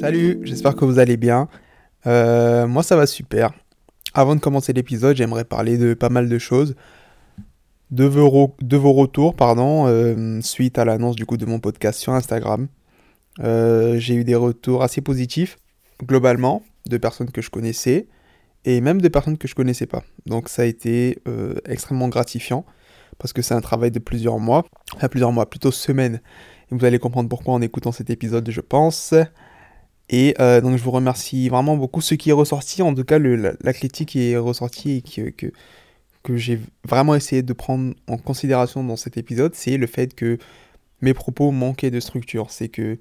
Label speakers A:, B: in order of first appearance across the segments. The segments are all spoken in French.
A: Salut, j'espère que vous allez bien. Euh, moi ça va super. Avant de commencer l'épisode, j'aimerais parler de pas mal de choses. De vos, de vos retours, pardon, euh, suite à l'annonce du coup de mon podcast sur Instagram. Euh, j'ai eu des retours assez positifs, globalement, de personnes que je connaissais, et même de personnes que je connaissais pas. Donc ça a été extrêmement gratifiant, parce que c'est un travail de plusieurs mois, enfin plusieurs mois, plutôt semaines. Et vous allez comprendre pourquoi en écoutant cet épisode, je pense. Et euh, donc je vous remercie vraiment beaucoup. Ce qui est ressorti, en tout cas la, critique qui est ressortie et que, que j'ai vraiment essayé de prendre en considération dans cet épisode, c'est le fait que mes propos manquaient de structure. C'est que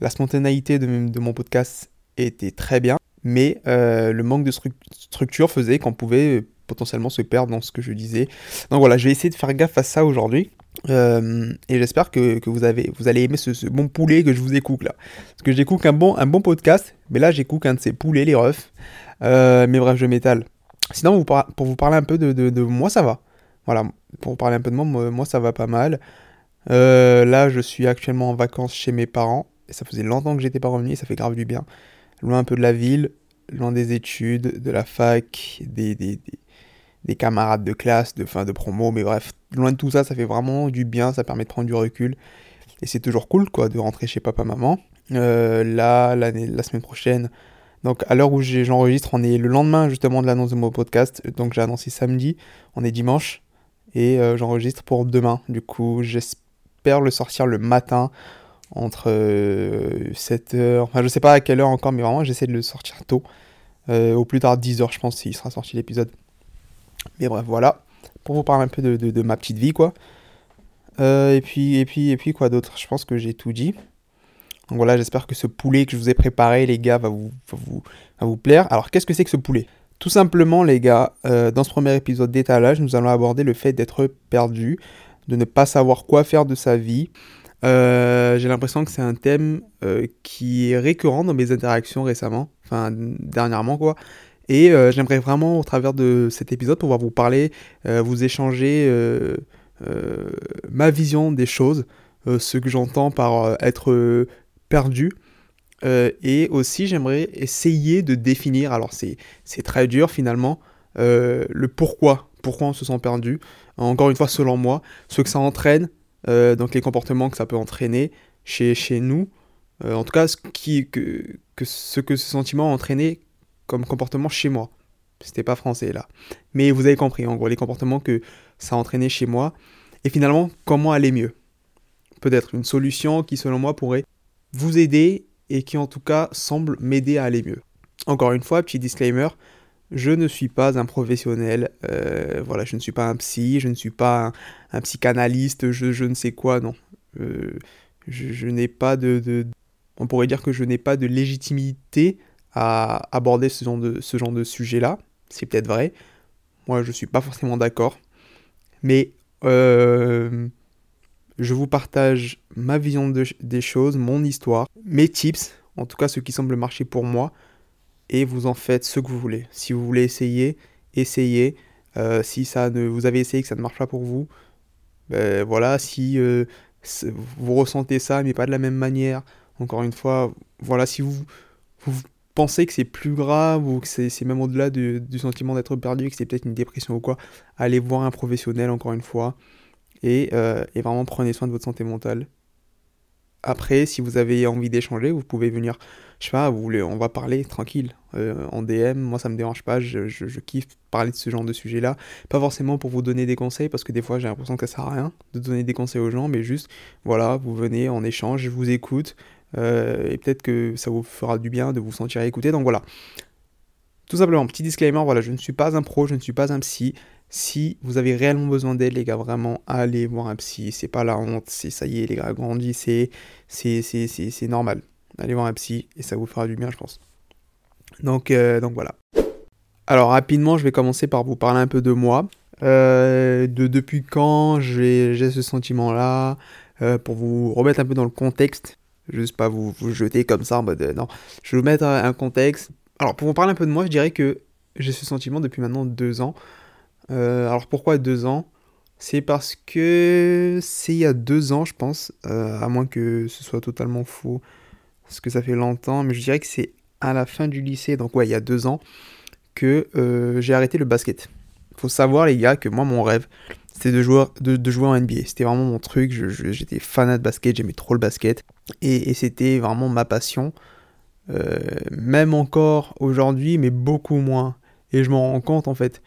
A: la spontanéité de, mon podcast était très bien, mais euh, le manque de structure faisait qu'on pouvait potentiellement se perdre dans ce que je disais. Donc voilà, je vais essayer de faire gaffe à ça aujourd'hui. Euh, et j'espère que, vous, avez, vous allez aimer ce, bon poulet que je vous écoute là. Parce que j'écoute un bon, un bon podcast, mais là j'écoute un de ces poulets, les refs. Euh, mais bref, je m'étale. Sinon, pour vous parler un peu de, de, moi, ça va. Voilà, pour vous parler un peu de moi, moi, ça va pas mal. Euh, là, je suis actuellement en vacances chez mes parents. Ça faisait longtemps que j'étais pas revenu et ça fait grave du bien. Loin un peu de la ville, loin des études, de la fac, des, des, des camarades de classe, de fin de promo, mais bref, loin de tout ça, ça fait vraiment du bien, ça permet de prendre du recul. Et c'est toujours cool, quoi, de rentrer chez papa-maman. Euh, là, la semaine prochaine, donc à l'heure où j'enregistre, on est le lendemain justement de l'annonce de mon podcast. Donc j'ai annoncé samedi, on est dimanche, et euh, j'enregistre pour demain. Du coup, j'espère le sortir le matin, entre 7h, euh, enfin je sais pas à quelle heure encore, mais vraiment j'essaie de le sortir tôt. au plus tard 10h, je pense, s'il sera sorti l'épisode. Mais bref, voilà. Pour vous parler un peu de, ma petite vie, quoi. Euh, et puis, et puis, et puis, quoi d'autre? Je pense que j'ai tout dit. Donc voilà, j'espère que ce poulet que je vous ai préparé, les gars, va vous, vous, vous plaire. Alors, qu'est-ce que c'est que ce poulet? Tout simplement, les gars, euh, dans ce premier épisode d'étalage, nous allons aborder le fait d'être perdu, de ne pas savoir quoi faire de sa vie. Euh, j'ai l'impression que c'est un thème qui est récurrent dans mes interactions récemment, enfin dernièrement quoi, et euh, j'aimerais vraiment, au travers de cet épisode, pouvoir vous parler, euh, vous échanger euh, ma vision des choses, ce que j'entends par être perdu. et aussi, j'aimerais essayer de définir, alors c'est très dur finalement, le pourquoi, pourquoi on se sent perdu. Encore une fois, selon moi, ce que ça entraîne, donc les comportements que ça peut entraîner chez, chez nous, en tout cas, ce, qui, que, que, ce que ce sentiment a entraîné comme comportement chez moi. C'était pas français là. Mais vous avez compris, en gros, les comportements que ça a entraîné chez moi. Et finalement, comment aller mieux? Peut-être une solution qui, selon moi, pourrait vous aider et qui, en tout cas, semble m'aider à aller mieux. Encore une fois, petit disclaimer, je ne suis pas un professionnel. Euh, voilà, je ne suis pas un psy, je ne suis pas un, psychanalyste, je, ne sais quoi, non. Euh, je, n'ai pas de. On pourrait dire que je n'ai pas de légitimité à aborder ce genre de, ce genre de sujet-là. C'est peut-être vrai. Moi, je ne suis pas forcément d'accord. Mais euh, je vous partage ma vision des choses, mon histoire, mes tips, en tout cas ce qui semble marcher pour moi, et vous en faites ce que vous voulez. Si vous voulez essayer, essayez. Euh, si ça ne, vous avez essayé que ça ne marche pas pour vous, ben voilà, si euh, vous ressentez ça mais pas de la même manière, encore une fois, voilà, si vous, pensez que c'est plus grave ou que c'est même au-delà du, sentiment d'être perdu, que c'est peut-être une dépression ou quoi, allez voir un professionnel encore une fois et, euh, et, vraiment prenez soin de votre santé mentale. Après, si vous avez envie d'échanger, vous pouvez venir, je sais pas, vous voulez, on va parler tranquille euh, en DM. Moi, ça me dérange pas, je, je, kiffe parler de ce genre de sujet-là. Pas forcément pour vous donner des conseils, parce que des fois, j'ai l'impression que ça sert à rien de donner des conseils aux gens, mais juste, voilà, vous venez en échange, je vous écoute, euh, et peut-être que ça vous fera du bien de vous sentir écouté. Donc voilà. Tout simplement, petit disclaimer, voilà, je ne suis pas un pro, je ne suis pas un psy. Si vous avez réellement besoin d'aide, les gars, vraiment, allez voir un psy. C'est pas la honte, c'est ça y est, les gars, grandissez, c'est normal. Allez voir un psy et ça vous fera du bien, je pense. Donc, euh, donc voilà. Alors rapidement, je vais commencer par vous parler un peu de moi. Euh, de depuis quand j'ai ce sentiment-là, pour vous remettre un peu dans le contexte Juste pas vous, vous jeter comme ça en mode. non, je vais vous mettre un contexte. Alors, pour vous parler un peu de moi, je dirais que j'ai ce sentiment depuis maintenant deux ans. Alors, pourquoi deux ans? C'est parce que c'est il y a deux ans, je pense, à moins que ce soit totalement faux, parce que ça fait longtemps, mais je dirais que c'est à la fin du lycée, donc ouais, il y a deux ans, que euh, j'ai arrêté le basket. Faut savoir, les gars, que moi, mon rêve, c'était de jouer, de, jouer en NBA. C'était vraiment mon truc. J'étais fanat de basket, j'aimais trop le basket. Et, c'était vraiment ma passion. Euh, même encore aujourd'hui, mais beaucoup moins. Et je m'en rends compte, en fait.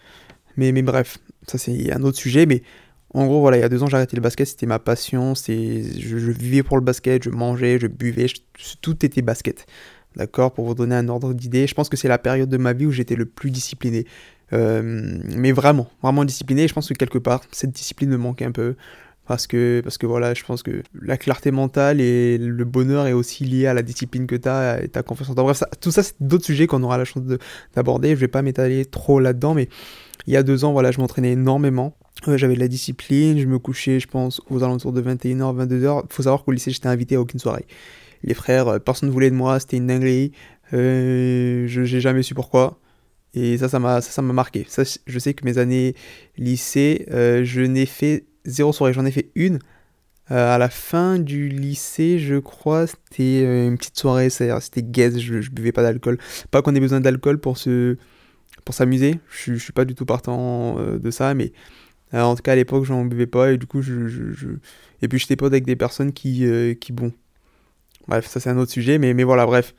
A: Mais, mais bref, ça c'est un autre sujet. Mais en gros, voilà, il y a deux ans, j'ai arrêté le basket. C'était ma passion. Je, je vivais pour le basket. Je mangeais, je buvais. tout était basket. D'accord Pour vous donner un ordre d'idée, je pense que c'est la période de ma vie où j'étais le plus discipliné. Euh, mais vraiment, vraiment discipliné. Je pense que quelque part, cette discipline me manque un peu. Parce que, parce que voilà, je pense que la clarté mentale et le bonheur est aussi lié à la discipline que tu as et ta confiance en toi. Bref, tout ça, c'est d'autres sujets qu'on aura la chance d'aborder. Je vais pas m'étaler trop là-dedans, mais il y a deux ans, voilà, je m'entraînais énormément. J'avais de la discipline, je me couchais, je pense, aux alentours de 21h, 22h. Il faut savoir qu'au lycée, j'étais invité à aucune soirée les frères, euh, personne ne voulait de moi, c'était une dinguerie. Euh, je j'ai jamais su pourquoi. Et ça, ça m'a, ça, m'a marqué. Ça, je sais que mes années lycée, euh, je n'ai fait zéro soirée, j'en ai fait une. à la fin du lycée, je crois, c'était une petite soirée, c'était gaze, je, je buvais pas d'alcool. Pas qu'on ait besoin d'alcool pour se, pour s'amuser. Je, je suis pas du tout partant de ça, mais en tout cas à l'époque, j'en buvais pas et du coup, je, et puis j'étais pas avec des personnes qui, qui bon, Bref, ça c'est un autre sujet, mais, mais voilà, bref.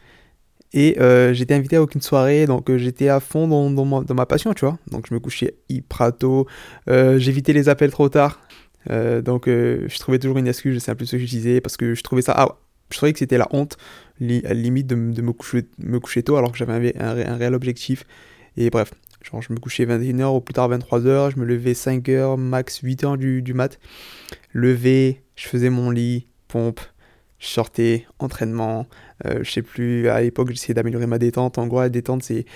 A: Et euh, j'étais invité à aucune soirée, donc euh, j'étais à fond dans, ma, passion, tu vois. Donc je me couchais hyper tôt, euh, j'évitais les appels trop tard. donc je trouvais toujours une excuse, je sais plus ce que je disais, parce que je trouvais ça... Ah, je trouvais que c'était la honte, à limite, de, me, coucher, me coucher tôt, alors que j'avais un, un, réel objectif. Et bref, genre je me couchais 21h ou plus tard 23h, je me levais 5h, max 8h du, du mat. Levé, je faisais mon lit, pompe, je sortais, entraînement, euh, je sais plus, à l'époque j'essayais d'améliorer ma détente. En gros, la détente, c'est.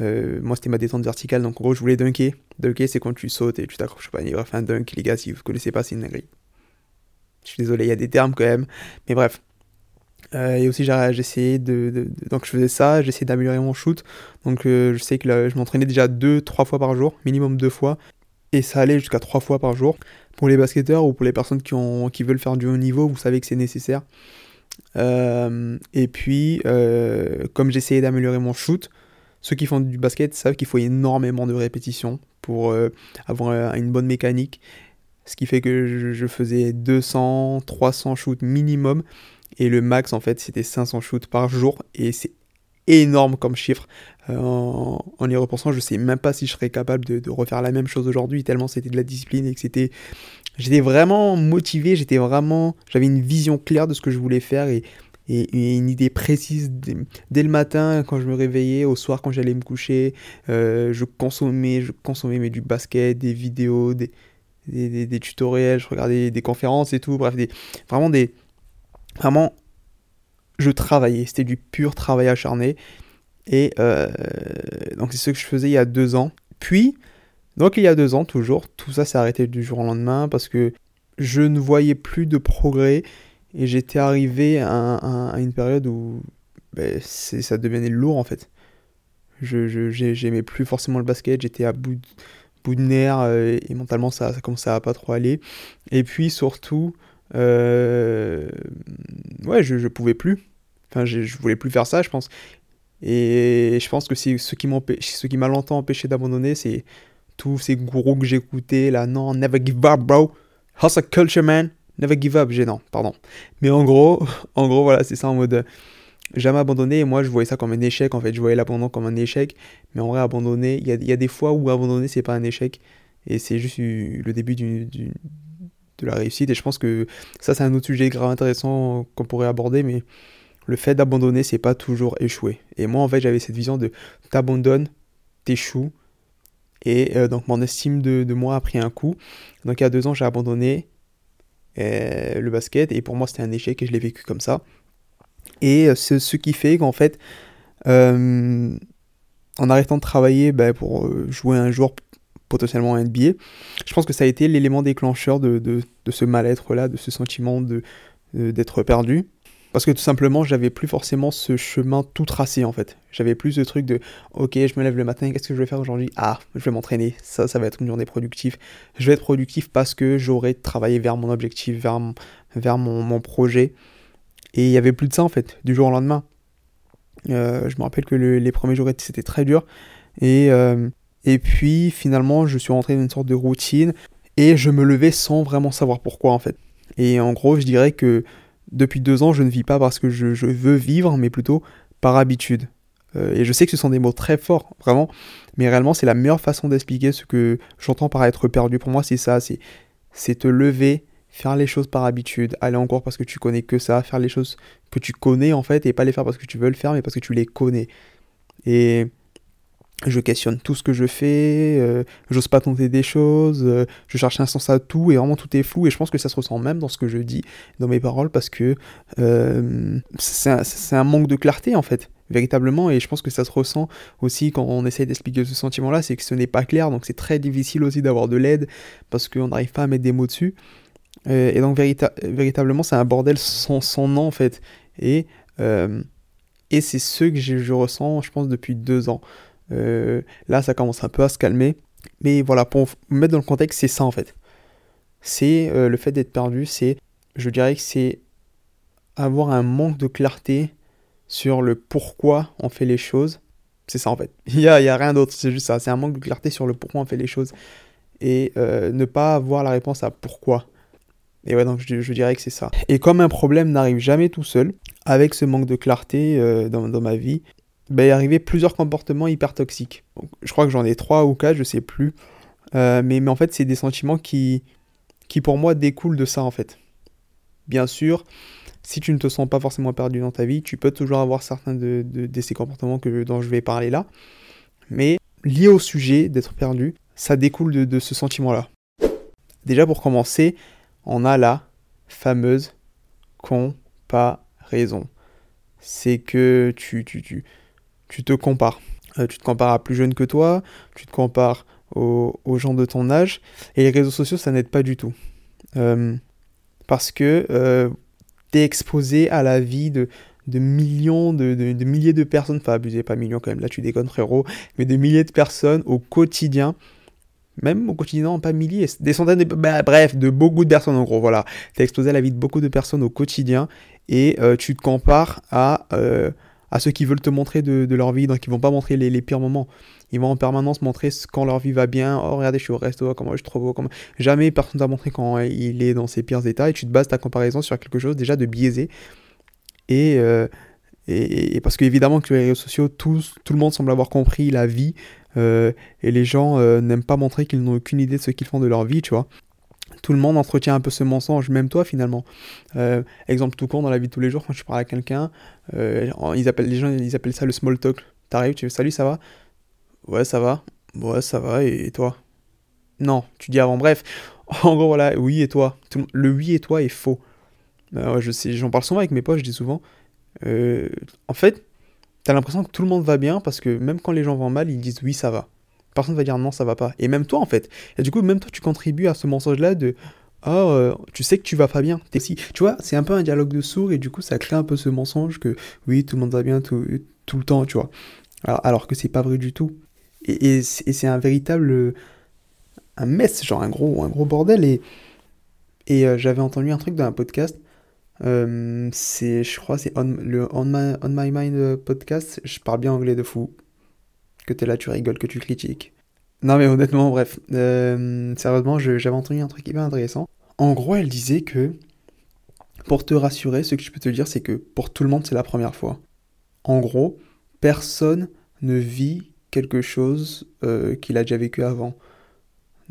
A: Euh, moi, c'était ma détente verticale, donc en gros, je voulais dunker. Dunker, c'est quand tu sautes et tu t'accroches au panier. Bref, un dunk, les gars, si vous connaissez pas, c'est une grille. Je suis désolé, il y a des termes quand même, mais bref. Euh, et aussi, j'essayais de, Donc, je faisais ça, j'essayais d'améliorer mon shoot. Donc, je sais que je m'entraînais déjà deux, trois fois par jour, minimum deux fois. Ça allait jusqu'à trois fois par jour pour les basketteurs ou pour les personnes qui, ont, qui veulent faire du haut niveau, vous savez que c'est nécessaire. Euh, et puis, euh, comme j'essayais d'améliorer mon shoot, ceux qui font du basket savent qu'il faut énormément de répétitions pour euh, avoir une bonne mécanique. Ce qui fait que je, faisais 200, 300 shoots minimum. Et le max, en fait, c'était 500 shoots par jour. Et c'est énorme comme chiffre. en, y repensant, je sais même pas si je serais capable de, refaire la même chose aujourd'hui, tellement c'était de la discipline et que c'était J'étais vraiment motivé, j'étais vraiment, j'avais une vision claire de ce que je voulais faire et, et, une idée précise dès, le matin quand je me réveillais, au soir quand j'allais me coucher. Euh, je consommais, je consommais mais du basket, des vidéos, des, des, des, tutoriels, je regardais des conférences et tout. Bref, des, vraiment des, vraiment, je travaillais. C'était du pur travail acharné. Et euh, donc c'est ce que je faisais il y a deux ans. Puis donc il y a deux ans toujours, tout ça s'est arrêté du jour au lendemain parce que je ne voyais plus de progrès et j'étais arrivé à, une période où ben, ça devenait lourd en fait. Je j'aimais plus forcément le basket, j'étais à bout de, nerfs euh, et mentalement ça, ça commençait à pas trop aller. Et puis surtout, euh, ouais, je, je pouvais plus. Enfin, je, je voulais plus faire ça, je pense. Et je pense que c'est ce qui m'a longtemps empêché d'abandonner, c'est tous ces gourous que j'écoutais, là, non, never give up, bro. Hustle culture, man. Never give up, gênant, pardon. Mais en gros, en gros, voilà, c'est ça en mode jamais abandonner. Moi, je voyais ça comme un échec, en fait. Je voyais l'abandon comme un échec. Mais en vrai, abandonner, il y a, y a, des fois où abandonner, c'est pas un échec. Et c'est juste le début du, de la réussite. Et je pense que ça, c'est un autre sujet grave intéressant qu'on pourrait aborder. Mais le fait d'abandonner, c'est pas toujours échouer. Et moi, en fait, j'avais cette vision de t'abandonnes, t'échoues, et euh, donc mon estime de, moi a pris un coup. Donc il y a deux ans, j'ai abandonné euh, le basket et pour moi c'était un échec et je l'ai vécu comme ça. Et euh, c'est ce qui fait qu'en fait, en arrêtant de travailler ben, pour jouer un jour potentiellement en NBA, je pense que ça a été l'élément déclencheur de, de, ce mal-être là, de ce sentiment de d'être perdu. Parce que tout simplement, j'avais plus forcément ce chemin tout tracé en fait. J'avais plus ce truc de ok, je me lève le matin, qu'est-ce que je vais faire aujourd'hui? Ah, je vais m'entraîner, ça, ça va être une journée productive. Je vais être productif parce que j'aurai travaillé vers mon objectif, vers mon, vers mon, projet. Et il y avait plus de ça en fait, du jour au lendemain. Euh, je me rappelle que les premiers jours c'était très dur. Et, euh, et puis finalement, je suis rentré dans une sorte de routine et je me levais sans vraiment savoir pourquoi en fait. Et en gros, je dirais que depuis deux ans, je ne vis pas parce que je, veux vivre, mais plutôt par habitude. Euh, et je sais que ce sont des mots très forts, vraiment, mais réellement, c'est la meilleure façon d'expliquer ce que j'entends par être perdu. Pour moi, c'est ça, c'est te lever, faire les choses par habitude, aller en cours parce que tu connais que ça, faire les choses que tu connais en fait, et pas les faire parce que tu veux le faire, mais parce que tu les connais. Et je questionne tout ce que je fais, euh, j'ose pas tenter des choses, euh, je cherche un sens à tout et vraiment tout est flou et je pense que ça se ressent même dans ce que je dis, dans mes paroles parce que euh, c'est un, manque de clarté en fait, véritablement et je pense que ça se ressent aussi quand on essaye d'expliquer ce sentiment-là, c'est que ce n'est pas clair donc c'est très difficile aussi d'avoir de l'aide parce qu'on n'arrive pas à mettre des mots dessus et donc véritablement c'est un bordel sans, sans, nom en fait et c'est ce que je ressens je pense depuis deux ans. Euh, là, ça commence un peu à se calmer. Mais voilà, pour mettre dans le contexte, c'est ça en fait. C'est euh, le fait d'être perdu, c'est, je dirais que c'est avoir un manque de clarté sur le pourquoi on fait les choses. C'est ça en fait. Il n'y a, y a rien d'autre, c'est juste ça. C'est un manque de clarté sur le pourquoi on fait les choses. Et euh, ne pas avoir la réponse à pourquoi. Et ouais, donc je, dirais que c'est ça. Et comme un problème n'arrive jamais tout seul, avec ce manque de clarté dans, ma vie, bah, est arrivé plusieurs comportements hyper toxiques. je crois que j'en ai trois ou quatre, je sais plus. Euh, mais, en fait, c'est des sentiments qui, qui pour moi découlent de ça en fait. Bien sûr, si tu ne te sens pas forcément perdu dans ta vie, tu peux toujours avoir certains de, de, ces comportements que, dont je vais parler là. Mais lié au sujet d'être perdu, ça découle de, ce sentiment-là. Déjà pour commencer, on a la fameuse comparaison. C'est que tu, tu, tu te compares. Euh, tu te compares à plus jeune que toi, tu te compares aux, gens de ton âge, et les réseaux sociaux, ça n'aide pas du tout. Euh, parce que euh, tu es exposé à la vie de, millions, de, milliers de personnes, enfin abusez pas millions quand même, là tu déconnes frérot, mais de milliers de personnes au quotidien, même au quotidien, pas milliers, des centaines de... Bah, bref, de beaucoup de personnes en gros, voilà. Tu es exposé à la vie de beaucoup de personnes au quotidien, et tu te compares à à ceux qui veulent te montrer de, leur vie, donc ils vont pas montrer les, pires moments. Ils vont en permanence montrer quand leur vie va bien. Oh, regardez, je suis au resto, comment je suis trop beau. Comment... Jamais personne t'a montré quand il est dans ses pires états et tu te bases ta comparaison sur quelque chose déjà de biaisé. Et, euh, et, parce qu'évidemment que les réseaux sociaux, tout, tout le monde semble avoir compris la vie euh, et les gens euh, n'aiment pas montrer qu'ils n'ont aucune idée de ce qu'ils font de leur vie, tu vois tout le monde entretient un peu ce mensonge, même toi finalement. Euh, exemple tout con dans la vie de tous les jours, quand tu parles à quelqu'un, euh, ils appellent, les gens ils appellent ça le small talk. T'arrives, tu fais salut, ça va? Ouais, ça va. Ouais, ça va, et, toi? Non, tu dis avant, bref. En gros, voilà, oui et toi? le oui et toi est faux. Euh, je sais, j'en parle souvent avec mes potes, je dis souvent. en fait, t'as l'impression que tout le monde va bien parce que même quand les gens vont mal, ils disent oui, ça va personne va dire non, ça va pas. Et même toi, en fait. Et du coup, même toi, tu contribues à ce mensonge-là de oh, tu sais que tu vas pas bien. Tu vois, c'est un peu un dialogue de sourds et du coup, ça crée un peu ce mensonge que oui, tout le monde va bien tout, tout le temps, tu vois. Alors, alors que c'est pas vrai du tout. Et, c'est un véritable. un mess, genre un gros, un gros bordel. Et, et euh, j'avais entendu un truc dans un podcast. Euh, c'est, je crois, c'est le On My, On My Mind podcast. Je parle bien anglais de fou que t'es là, tu rigoles, que tu critiques. Non mais honnêtement, bref, euh, sérieusement, j'avais entendu un truc hyper intéressant. En gros, elle disait que, pour te rassurer, ce que je peux te dire, c'est que pour tout le monde, c'est la première fois. En gros, personne ne vit quelque chose euh, qu'il a déjà vécu avant.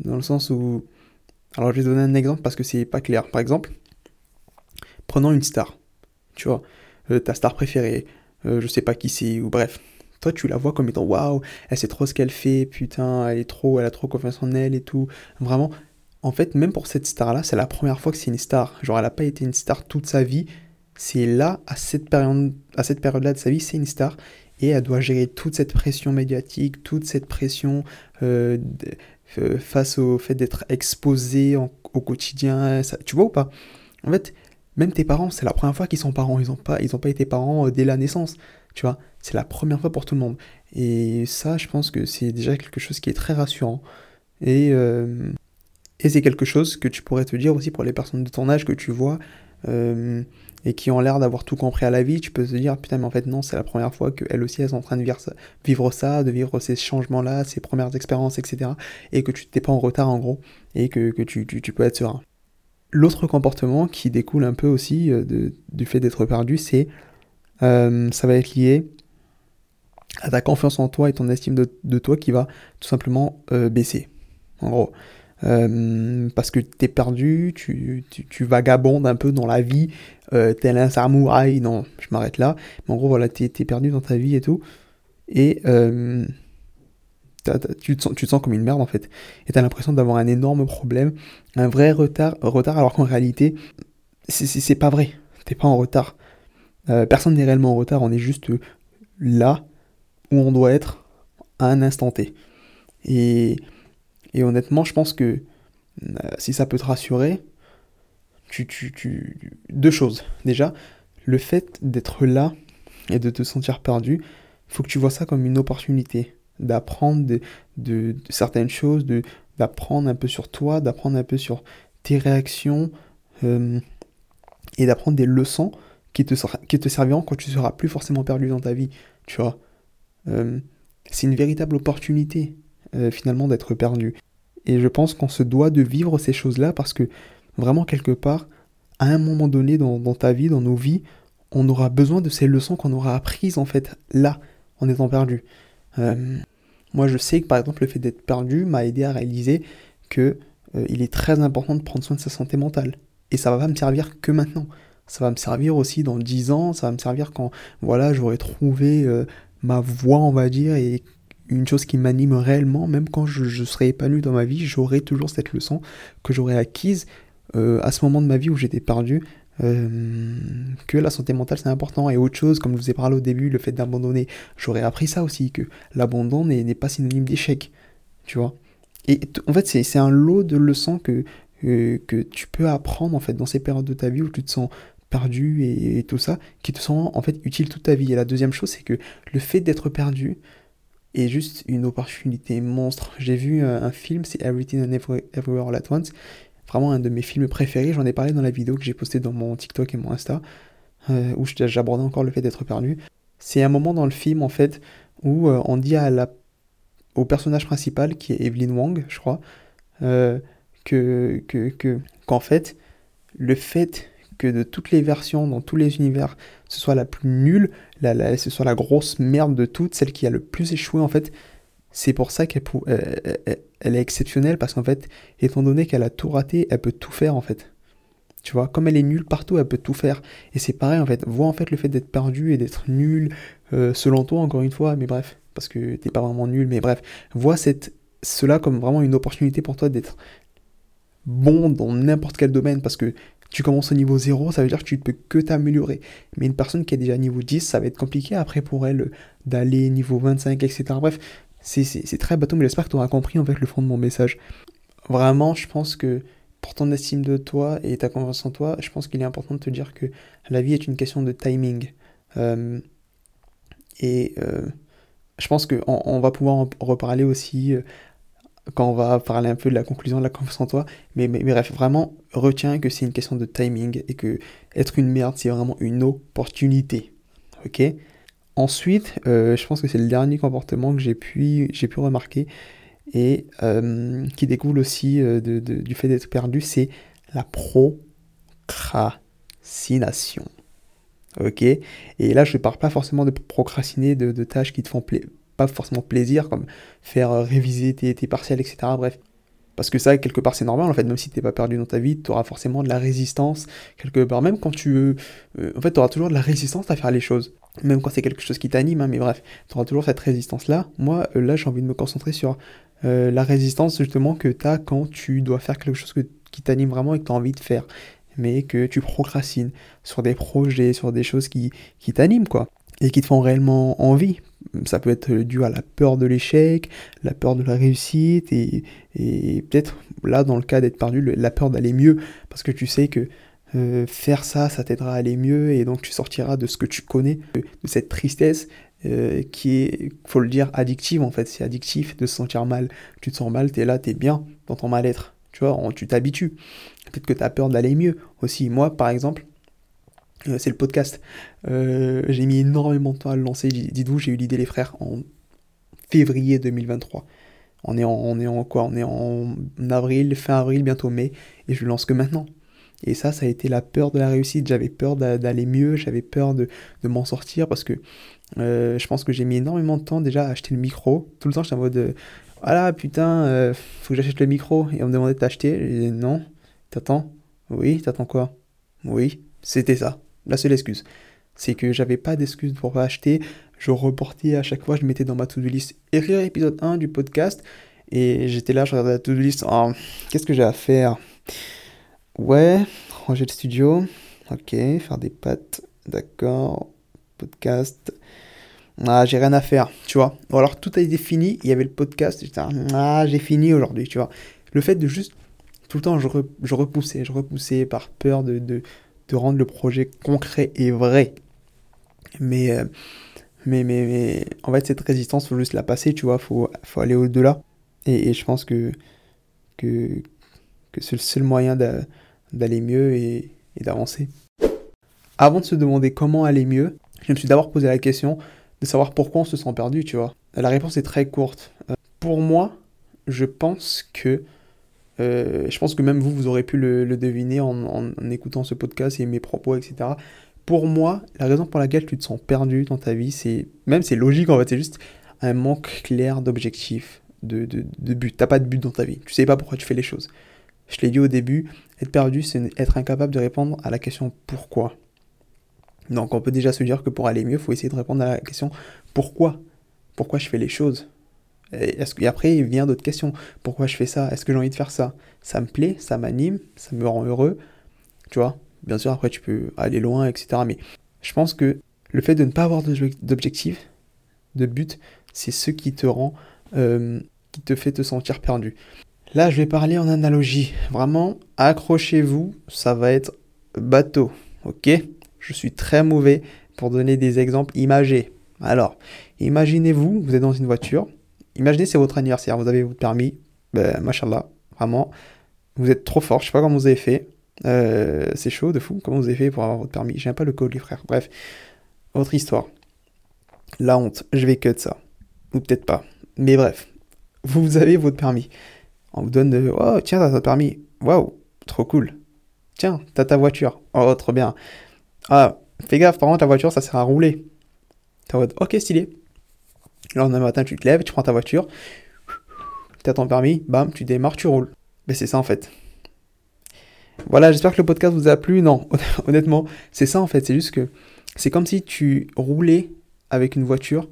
A: Dans le sens où... Alors je vais donner un exemple parce que c'est pas clair. Par exemple, prenons une star. Tu vois, euh, ta star préférée, je sais pas qui c'est, ou bref, toi, tu la vois comme étant waouh, elle sait trop ce qu'elle fait, putain, elle est trop, elle a trop confiance en elle et tout. Vraiment, en fait, même pour cette star-là, c'est la première fois que c'est une star. Genre, elle n'a pas été une star toute sa vie. C'est là, à cette période, à cette période-là de sa vie, c'est une star. Et elle doit gérer toute cette pression médiatique, toute cette pression euh, face au fait d'être exposée au quotidien. Ça, tu vois ou pas? En fait, Même tes parents, c'est la première fois qu'ils sont parents. Ils n'ont pas, ils pas été parents euh, dès la naissance. Tu vois, c'est la première fois pour tout le monde. Et ça, je pense que c'est déjà quelque chose qui est très rassurant. Et, euh, et c'est quelque chose que tu pourrais te dire aussi pour les personnes de ton âge que tu vois euh, et qui ont l'air d'avoir tout compris à la vie. Tu peux te dire, putain, mais en fait, non, c'est la première fois qu'elles aussi, elles sont en train de vivre ça, de vivre ces changements-là, ces premières expériences, etc. Et que tu t'es pas en retard, en gros, et que, que tu, tu, peux être serein. L'autre comportement qui découle un peu aussi euh, de, du fait d'être perdu, c'est ça va être lié à ta confiance en toi et ton estime de, toi qui va tout simplement euh, baisser. En gros. parce que tu es perdu, tu, tu, vagabondes un peu dans la vie, tel un samouraï, non, je m'arrête là, mais en gros, voilà, tu es, perdu dans ta vie et tout, et tu, te sens, tu sens comme une merde en fait, et tu as l'impression d'avoir un énorme problème, un vrai retard, retard alors qu'en réalité, c'est pas vrai, t'es pas en retard. Euh, personne n'est réellement en retard, on est juste là où on doit être à un instant T. Et, et honnêtement, je pense que euh, si ça peut te rassurer, tu, tu, tu, deux choses. Déjà, le fait d'être là et de te sentir perdu, faut que tu vois ça comme une opportunité d'apprendre de, de, certaines choses, de, d'apprendre un peu sur toi, d'apprendre un peu sur tes réactions euh, et d'apprendre des leçons qui te, qui te serviront quand tu seras plus forcément perdu dans ta vie. Tu vois, euh, c'est une véritable opportunité euh, finalement d'être perdu. Et je pense qu'on se doit de vivre ces choses-là parce que vraiment quelque part, à un moment donné dans, ta vie, dans nos vies, on aura besoin de ces leçons qu'on aura apprises en fait là, en étant perdu. Euh, moi, je sais que par exemple, le fait d'être perdu m'a aidé à réaliser que il est très important de prendre soin de sa santé mentale. Et ça va pas me servir que maintenant. Ça va me servir aussi dans 10 ans, ça va me servir quand voilà, j'aurai trouvé ma voie, on va dire, et une chose qui m'anime réellement, même quand je, serai épanoui dans ma vie, j'aurai toujours cette leçon que j'aurai acquise à ce moment de ma vie où j'étais perdu, euh, que la santé mentale c'est important et autre chose, comme je vous ai parlé au début, le fait d'abandonner. J'aurais appris ça aussi, que l'abandon n'est pas synonyme d'échec, tu vois. Et en fait, c'est un lot de leçons que, euh, que tu peux apprendre en fait dans ces périodes de ta vie où tu te sens perdu et, tout ça, qui te sont en fait utiles toute ta vie. Et la deuxième chose, c'est que le fait d'être perdu est juste une opportunité monstre. J'ai vu un, un film, c'est Everything and Everywhere All At Once, vraiment un de mes films préférés. J'en ai parlé dans la vidéo que j'ai postée dans mon TikTok et mon Insta, euh, où j'abordais encore le fait d'être perdu. C'est un moment dans le film, en fait, où euh, on dit à la, au personnage principal, qui est Evelyn Wang, je crois, euh, que, que, qu'en fait, le fait que de toutes les versions, dans tous les univers, ce soit la plus nulle, la, ce soit la grosse merde de toutes, celle qui a le plus échoué, en fait, c'est pour ça qu'elle elle est exceptionnelle parce qu'en fait, étant donné qu'elle a tout raté, elle peut tout faire en fait. Tu vois, comme elle est nulle partout, elle peut tout faire. Et c'est pareil en fait. Vois en fait le fait d'être perdu et d'être nul, euh, selon toi encore une fois, mais bref, parce que t'es pas vraiment nul, mais bref, vois cela comme vraiment une opportunité pour toi d'être bon dans n'importe quel domaine parce que tu commences au niveau 0, ça veut dire que tu ne peux que t'améliorer. Mais une personne qui est déjà niveau 10, ça va être compliqué après pour elle d'aller niveau 25, etc. Bref, c'est très bateau, mais j'espère que tu auras compris en fait le fond de mon message. Vraiment, je pense que pour ton estime de toi et ta confiance en toi, je pense qu'il est important de te dire que la vie est une question de timing. Euh, et euh, je pense qu'on on va pouvoir en reparler aussi euh, quand on va parler un peu de la conclusion de la confiance en toi. Mais, bref, vraiment, retiens que c'est une question de timing et que être une merde, c'est vraiment une opportunité. Ok? Ensuite, euh, je pense que c'est le dernier comportement que j'ai pu, j'ai pu remarquer et euh, qui découle aussi euh, du fait d'être perdu, c'est la procrastination. Ok? Et là, je ne parle pas forcément de procrastiner de, tâches qui te font pas forcément plaisir, comme faire réviser tes, tes partiels, etc. Bref, parce que ça, quelque part, c'est normal, en fait, même si t'es pas perdu dans ta vie, tu auras forcément de la résistance, quelque part, même quand tu. Euh, en fait, tu auras toujours de la résistance à faire les choses, même quand c'est quelque chose qui t'anime, hein, mais bref, tu auras toujours cette résistance-là. Moi, euh, là, j'ai envie de me concentrer sur euh, la résistance, justement, que tu as quand tu dois faire quelque chose qui t'anime vraiment et que tu as envie de faire, mais que tu procrastines sur des projets, sur des choses qui, qui t'animent, quoi, et qui te font réellement envie, ça peut être dû à la peur de l'échec, la peur de la réussite, et, peut-être là, dans le cas d'être perdu, la peur d'aller mieux, parce que tu sais que euh, faire ça, ça t'aidera à aller mieux et donc tu sortiras de ce que tu connais, de, cette tristesse euh, qui est, faut le dire, addictive en fait. C'est addictif de se sentir mal. Tu te sens mal, t'es là, t'es bien dans ton mal-être. Tu vois, tu t'habitues. Peut-être que tu as peur d'aller mieux aussi. Moi, par exemple, c'est le podcast. j'ai mis énormément de temps à le lancer. Dites-vous, j'ai eu l'idée les frères en février 2023. On est en, on est en quoi? On est en avril, fin avril, bientôt mai, et je le lance que maintenant. Et ça, ça a été la peur de la réussite. J'avais peur d'aller mieux, j'avais peur de, m'en sortir parce que euh, je pense que j'ai mis énormément de temps déjà à acheter le micro. Tout le temps, j'étais en mode Ah putain, euh, faut que j'achète le micro. Et on me demandait de t'acheter. Je disais Non, t'attends Oui, t'attends quoi? Oui, c'était ça. La seule excuse. C'est que j'avais pas d'excuse pour pas acheter. Je reportais à chaque fois, je mettais dans ma to-do list écrire épisode 1 du podcast. Et j'étais là, je regardais la to-do list. Qu'est-ce que j'ai à faire? Ouais, ranger le studio. Ok, faire des pattes. D'accord. Podcast. Ah, j'ai rien à faire, tu vois. Ou alors tout a été fini, il y avait le podcast. Ah, j'ai fini aujourd'hui, tu vois. Le fait de juste. Tout le temps, je, repoussais, je repoussais par peur de, de, rendre le projet concret et vrai. Mais, euh, mais, mais, mais, en fait, cette résistance, faut juste la passer, tu vois. Faut, faut aller au-delà. Et, je pense que, que, que c'est le seul moyen d'aller mieux et, d'avancer. Avant de se demander comment aller mieux, je me suis d'abord posé la question de savoir pourquoi on se sent perdu, tu vois. La réponse est très courte. Euh, pour moi, je pense que euh, je pense que même vous, vous aurez pu le, deviner en, écoutant ce podcast et mes propos, etc. Pour moi, la raison pour laquelle tu te sens perdu dans ta vie, c'est même c'est logique en fait, c'est juste un manque clair d'objectif, de, de, de but. T'as pas de but dans ta vie. Tu sais pas pourquoi tu fais les choses. Je l'ai dit au début, être perdu, c'est être incapable de répondre à la question pourquoi. Donc on peut déjà se dire que pour aller mieux, il faut essayer de répondre à la question pourquoi Pourquoi je fais les choses? Et, après, il vient d'autres questions. Pourquoi je fais ça? Est-ce que j'ai envie de faire ça? Ça me plaît, ça m'anime, ça me rend heureux. Tu vois? Bien sûr, après, tu peux aller loin, etc. Mais je pense que le fait de ne pas avoir d'objectif, de but, c'est ce qui te rend, euh, qui te fait te sentir perdu. Là, je vais parler en analogie. Vraiment, accrochez-vous, ça va être bateau. Ok? Je suis très mauvais pour donner des exemples imagés. Alors, imaginez-vous, vous êtes dans une voiture. Imaginez, c'est votre anniversaire, vous avez votre permis. Ben, machallah, vraiment. Vous êtes trop fort, je sais pas comment vous avez fait. Euh, c'est chaud de fou, comment vous avez fait pour avoir votre permis. J'aime pas le code, les frères. Bref, votre histoire. La honte, je vais cut ça. Ou peut-être pas. Mais bref, vous avez votre permis. On vous donne de Oh, tiens, t'as ton permis. Waouh, trop cool. Tiens, t'as ta voiture. Oh, trop bien. Ah, fais gaffe, par contre, ta voiture, ça sert à rouler. T'as en Ok, stylé. Le lendemain matin, tu te lèves, tu prends ta voiture. T'as ton permis, bam, tu démarres, tu roules. Mais c'est ça en fait. Voilà, j'espère que le podcast vous a plu. Non, honnêtement, c'est ça en fait. C'est juste que c'est comme si tu roulais avec une voiture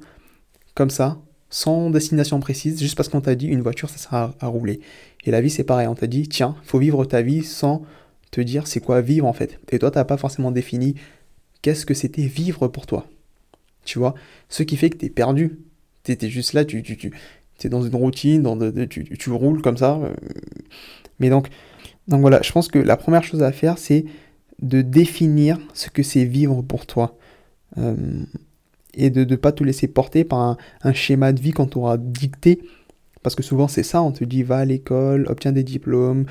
A: comme ça, sans destination précise, juste parce qu'on t'a dit une voiture ça sert à, rouler. Et la vie c'est pareil, on t'a dit tiens, faut vivre ta vie sans te dire c'est quoi vivre en fait. Et toi t'as pas forcément défini qu'est-ce que c'était vivre pour toi. Tu vois, ce qui fait que t'es perdu. T'es juste là, tu, tu, es dans une routine, tu, roules comme ça. Euh. Mais donc, donc voilà, je pense que la première chose à faire c'est de définir ce que c'est vivre pour toi. Euh, et de ne pas te laisser porter par un, schéma de vie qu'on t'aura dicté. Parce que souvent c'est ça, on te dit va à l'école, obtiens des diplômes,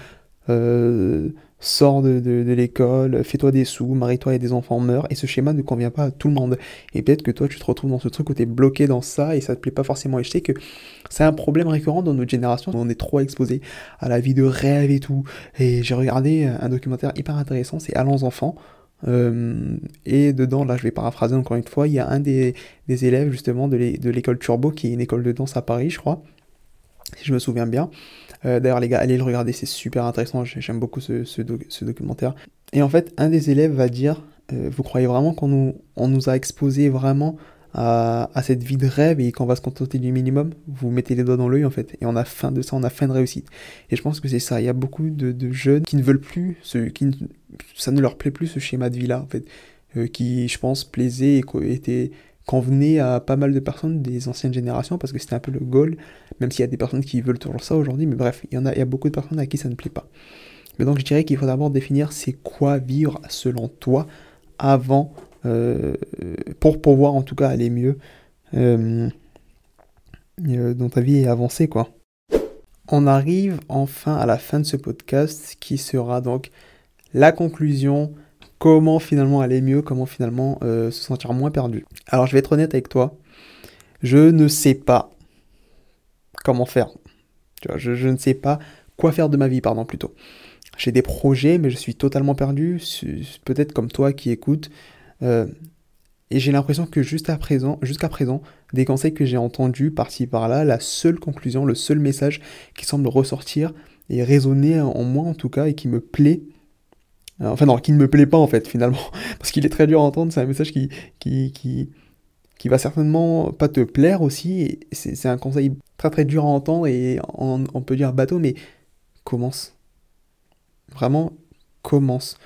A: euh, sors de, l'école, fais-toi des sous, marie-toi et des enfants meurent, et ce schéma ne convient pas à tout le monde. Et peut-être que toi tu te retrouves dans ce truc où tu es bloqué dans ça et ça te plaît pas forcément. Et je sais que c'est un problème récurrent dans notre génération, on est trop exposé à la vie de rêve et tout. Et j'ai regardé un documentaire hyper intéressant, c'est Allons enfants, euh, et dedans, là je vais paraphraser encore une fois, il y a un des, élèves justement de l'école Turbo, qui est une école de danse à Paris, je crois, si je me souviens bien. Euh, d'ailleurs, les gars, allez le regarder, c'est super intéressant, j'aime beaucoup ce, documentaire. Et en fait, un des élèves va dire, euh, vous croyez vraiment qu'on nous, on nous a exposé vraiment à, cette vie de rêve et qu'on va se contenter du minimum, vous mettez les doigts dans l'œil en fait. Et on a faim de ça, on a faim de réussite. Et je pense que c'est ça. Il y a beaucoup de, jeunes qui ne veulent plus, ce, qui ça ne leur plaît plus ce schéma de vie là en fait, euh, qui je pense plaisait et était convenait à pas mal de personnes des anciennes générations parce que c'était un peu le goal, même s'il y a des personnes qui veulent toujours ça aujourd'hui. Mais bref, il y en a, il y a beaucoup de personnes à qui ça ne plaît pas. Mais donc je dirais qu'il faut d'abord définir c'est quoi vivre selon toi avant, euh, pour pouvoir en tout cas aller mieux euh, euh, dans ta vie et avancer quoi. On arrive enfin à la fin de ce podcast qui sera donc la conclusion, comment finalement aller mieux, comment finalement se sentir moins perdu. Alors je vais être honnête avec toi, je ne sais pas comment faire. Je, ne sais pas quoi faire de ma vie, pardon, plutôt. J'ai des projets, mais je suis totalement perdu, peut-être comme toi qui écoutes. Euh, et j'ai l'impression que jusqu'à présent, jusqu'à présent, des conseils que j'ai entendus par-ci par-là, la seule conclusion, le seul message qui semble ressortir et résonner en moi en tout cas et qui me plaît, euh, enfin non, qui ne me plaît pas en fait finalement, parce qu'il est très dur à entendre, c'est un message qui, qui, va certainement pas te plaire aussi, c'est un conseil très très dur à entendre et on, on peut dire bateau, mais commence Vraiment, commence.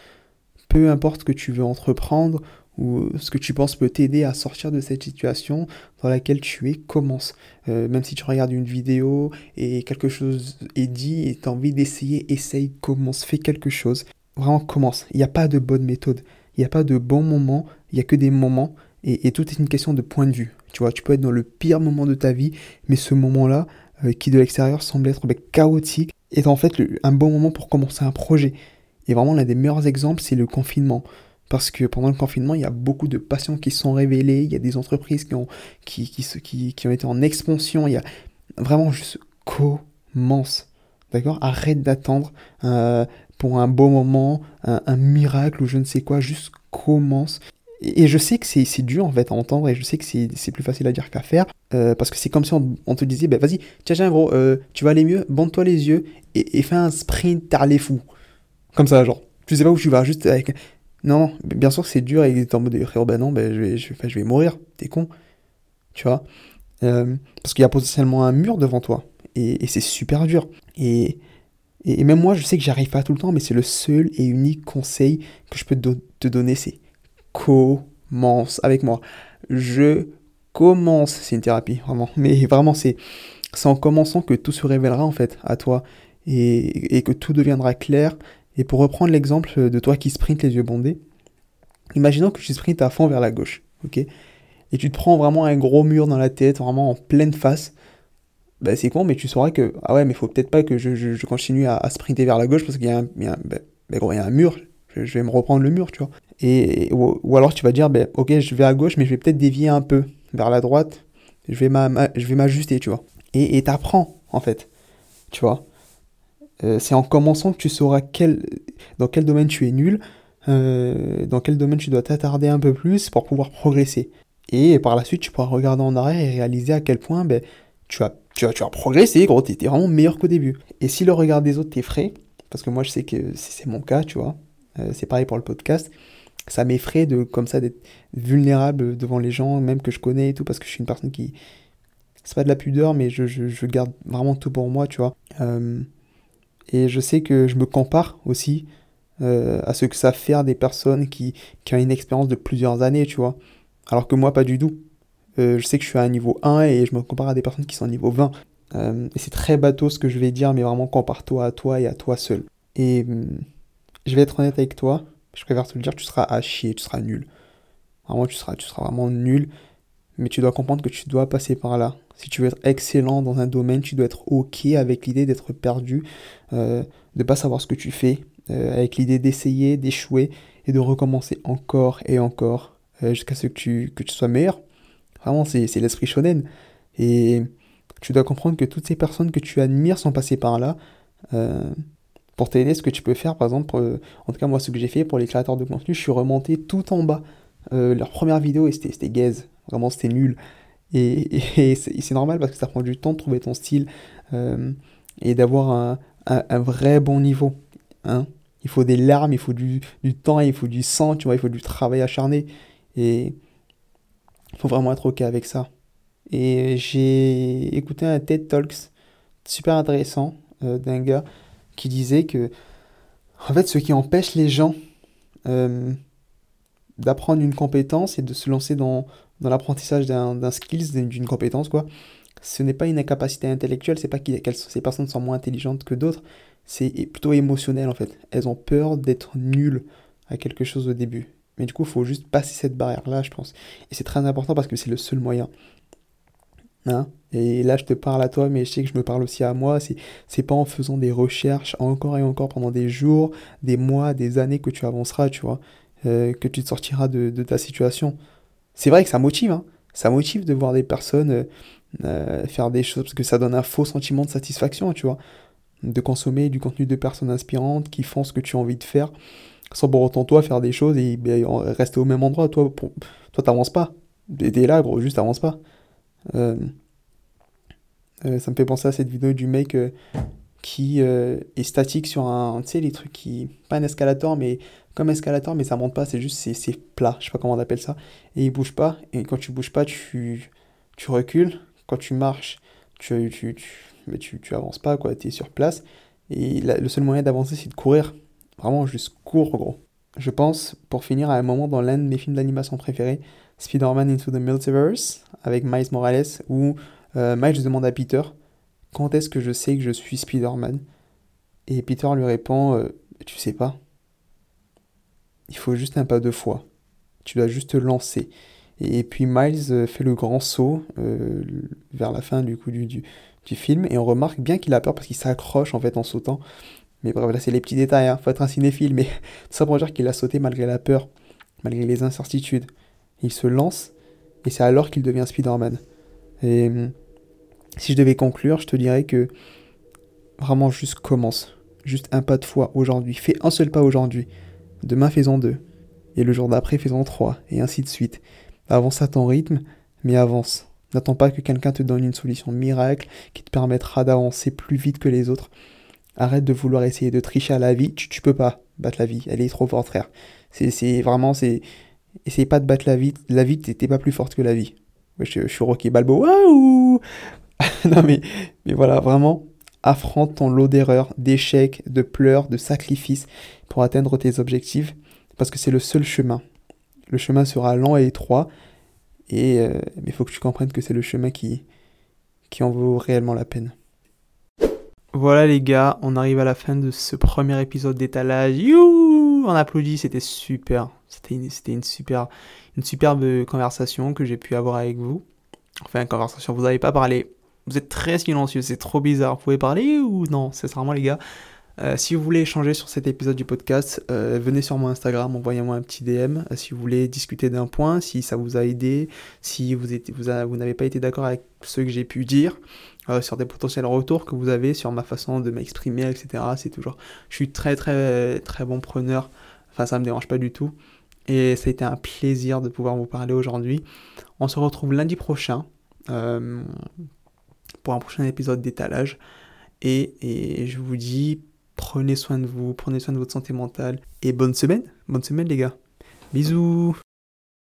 A: Peu importe ce que tu veux entreprendre ou ce que tu penses peut t'aider à sortir de cette situation dans laquelle tu es, commence. Euh, même si tu regardes une vidéo et quelque chose est dit et tu as envie d'essayer, essaye, commence, fais quelque chose. Vraiment, commence. Il n'y a pas de bonne méthode. Il n'y a pas de bon moment. Il n'y a que des moments. Et, tout est une question de point de vue. Tu vois, tu peux être dans le pire moment de ta vie, mais ce moment-là, euh, qui de l'extérieur semble être ben, chaotique, est en fait un bon moment pour commencer un projet. Et vraiment, l'un des meilleurs exemples, c'est le confinement. Parce que pendant le confinement, il y a beaucoup de patients qui sont révélés, il y a des entreprises qui ont, qui, qui, ont été en expansion, il y a vraiment juste commence. D'accord? Arrête d'attendre euh, pour un beau moment, un, miracle ou je ne sais quoi, juste commence. Et, je sais que c'est dur en fait à entendre et je sais que c'est plus facile à dire qu'à faire. Euh, parce que c'est comme si on, te disait, bah, vas-y, tiens, tiens, gros, euh, tu vas aller mieux, bande-toi les yeux et, fais un sprint, t'as les fous. Comme ça, genre, tu sais pas où tu vas, juste avec. Non, bien sûr c'est dur et t'es en mode, frère, ben non, ben, je, vais, je, je vais mourir, t'es con. Tu vois euh, Parce qu'il y a potentiellement un mur devant toi et, c'est super dur. Et, et, même moi, je sais que j'arrive pas tout le temps, mais c'est le seul et unique conseil que je peux te donner, c'est commence avec moi. Je commence, c'est une thérapie, vraiment. Mais vraiment, c'est en commençant que tout se révélera en fait à toi et, que tout deviendra clair. Et pour reprendre l'exemple de toi qui sprint les yeux bondés, imaginons que tu sprintes à fond vers la gauche, ok? Et tu te prends vraiment un gros mur dans la tête, vraiment en pleine face. Bah, c'est con, mais tu sauras que, ah ouais, mais faut peut-être pas que je, continue à, sprinter vers la gauche parce qu'il y a un, bah, bah, il y a un mur, je, vais me reprendre le mur, tu vois. Et, ou, alors tu vas dire, ben, ok, je vais à gauche, mais je vais peut-être dévier un peu vers la droite. Je vais m'ajuster, tu vois. Et t'apprends, en fait. Tu vois. Euh, c'est en commençant que tu sauras quel, dans quel domaine tu es nul, euh, dans quel domaine tu dois t'attarder un peu plus pour pouvoir progresser. Et par la suite, tu pourras regarder en arrière et réaliser à quel point ben, tu, as, tu, as, tu as progressé, gros, étais vraiment meilleur qu'au début. Et si le regard des autres t'effraie, parce que moi je sais que c'est mon cas, tu vois, euh, c'est pareil pour le podcast, ça m'effraie de comme ça d'être vulnérable devant les gens, même que je connais et tout, parce que je suis une personne qui. C'est pas de la pudeur, mais je, je, garde vraiment tout pour moi, tu vois. Euh, et je sais que je me compare aussi euh, à ce que ça fait des personnes qui, qui ont une expérience de plusieurs années, tu vois. Alors que moi, pas du tout. Euh, je sais que je suis à un niveau 1 et je me compare à des personnes qui sont à niveau 20. et c'est très bateau ce que je vais dire, mais vraiment compare-toi à toi et à toi seul. Et hum, je vais être honnête avec toi, je préfère te le dire, tu seras à chier, tu seras nul. Vraiment, tu seras, tu seras vraiment nul. Mais tu dois comprendre que tu dois passer par là. Si tu veux être excellent dans un domaine, tu dois être OK avec l'idée d'être perdu, euh, de ne pas savoir ce que tu fais, euh, avec l'idée d'essayer, d'échouer et de recommencer encore et encore euh, jusqu'à ce que tu, que tu sois meilleur. Vraiment, c'est l'esprit shonen. Et tu dois comprendre que toutes ces personnes que tu admires sont passées par là. Pour t'aider, ce que tu peux faire, par exemple, euh, en tout cas moi ce que j'ai fait pour les créateurs de contenu, je suis remonté tout en bas. Euh, leur première vidéo, c'était gaze, vraiment c'était nul. Et, c'est normal parce que ça prend du temps de trouver ton style euh, et d'avoir un, vrai bon niveau. Hein. Il faut des larmes, il faut du, temps, il faut du sang, tu vois, il faut du travail acharné. Et faut vraiment être OK avec ça. Et j'ai écouté un TED Talks super intéressant d'un gars qui disait que, en fait, ce qui empêche les gens euh, d'apprendre une compétence et de se lancer dans, dans l'apprentissage d'un skills, d'une compétence, quoi, ce n'est pas une incapacité intellectuelle, c'est pas que ces personnes sont moins intelligentes que d'autres, c'est plutôt émotionnel en fait. Elles ont peur d'être nulles à quelque chose au début. Mais du coup, il faut juste passer cette barrière-là, je pense. Et c'est très important parce que c'est le seul moyen. Hein? Et là, je te parle à toi, mais je sais que je me parle aussi à moi. C'est pas en faisant des recherches encore et encore pendant des jours, des mois, des années que tu avanceras, tu vois, euh, que tu te sortiras de, ta situation. C'est vrai que ça motive, hein. Ça motive de voir des personnes euh, euh, faire des choses parce que ça donne un faux sentiment de satisfaction, tu vois. De consommer du contenu de personnes inspirantes qui font ce que tu as envie de faire sans pour autant toi faire des choses et ben, rester au même endroit. Toi, pour, toi t'avances pas. T'es là, gros, juste avance pas. Euh, euh, ça me fait penser à cette vidéo du mec euh, qui est statique sur un. Tu sais, les trucs qui. Pas un escalator, mais comme escalator, mais ça monte pas, c'est juste, c'est plat, je sais pas comment on appelle ça. Et il bouge pas, et quand tu bouges pas, tu, tu recules. Quand tu marches, tu, tu, mais tu, tu avances pas, quoi, tu es sur place. Et le seul moyen d'avancer, c'est de courir. Vraiment, juste court, gros. Je pense, pour finir, à un moment dans l'un de mes films d'animation préférés, Spider-Man Into the Multiverse, avec Miles Morales, où euh, Miles demande à Peter Quand est-ce que je sais que je suis Spider-Man? Et Peter lui répond euh, Tu sais pas. Il faut juste un pas de foi. Tu dois juste te lancer. Et puis Miles euh, fait le grand saut vers la fin du coup du, du, du, film et on remarque bien qu'il a peur parce qu'il s'accroche en fait en sautant. Mais bref, là, c'est les petits détails, hein. faut être un cinéphile, mais ça pour dire qu'il a sauté malgré la peur, malgré les incertitudes. Il se lance, et c'est alors qu'il devient Spider-Man. Et hum, si je devais conclure, je te dirais que vraiment juste commence. Juste un pas de foi aujourd'hui. Fais un seul pas aujourd'hui. Demain, fais-en deux. Et le jour d'après, fais-en trois. Et ainsi de suite. Avance à ton rythme, mais avance. N'attends pas que quelqu'un te donne une solution miracle qui te permettra d'avancer plus vite que les autres. Arrête de vouloir essayer de tricher à la vie. Tu, peux pas battre la vie. Elle est trop forte, frère. C'est vraiment, c'est. Essaye pas de battre la vie. La vie, t'es pas plus forte que la vie. Je, suis Rocky Balbo. Waouh Non, mais, mais voilà, vraiment, affronte ton lot d'erreurs, d'échecs, de pleurs, de sacrifices pour atteindre tes objectifs. Parce que c'est le seul chemin. Le chemin sera lent et étroit. Et, euh, mais il faut que tu comprennes que c'est le chemin qui, qui en vaut réellement la peine. Voilà les gars, on arrive à la fin de ce premier épisode d'étalage. You On applaudit, c'était super. C'était une, une, super, une superbe conversation que j'ai pu avoir avec vous. Enfin, une conversation, vous n'avez pas parlé. Vous êtes très silencieux, c'est trop bizarre. Vous pouvez parler ou non C'est vraiment les gars. Euh, si vous voulez échanger sur cet épisode du podcast, euh, venez sur mon Instagram, envoyez-moi un petit DM. Euh, si vous voulez discuter d'un point, si ça vous a aidé, si vous n'avez pas été d'accord avec ce que j'ai pu dire, euh, sur des potentiels retours que vous avez sur ma façon de m'exprimer, etc. C'est toujours, je suis très très très bon preneur. Enfin, ça me dérange pas du tout. Et ça a été un plaisir de pouvoir vous parler aujourd'hui. On se retrouve lundi prochain euh, pour un prochain épisode d'étalage. Et, et je vous dis, prenez soin de vous, prenez soin de votre santé mentale. Et bonne semaine, bonne semaine les gars. Bisous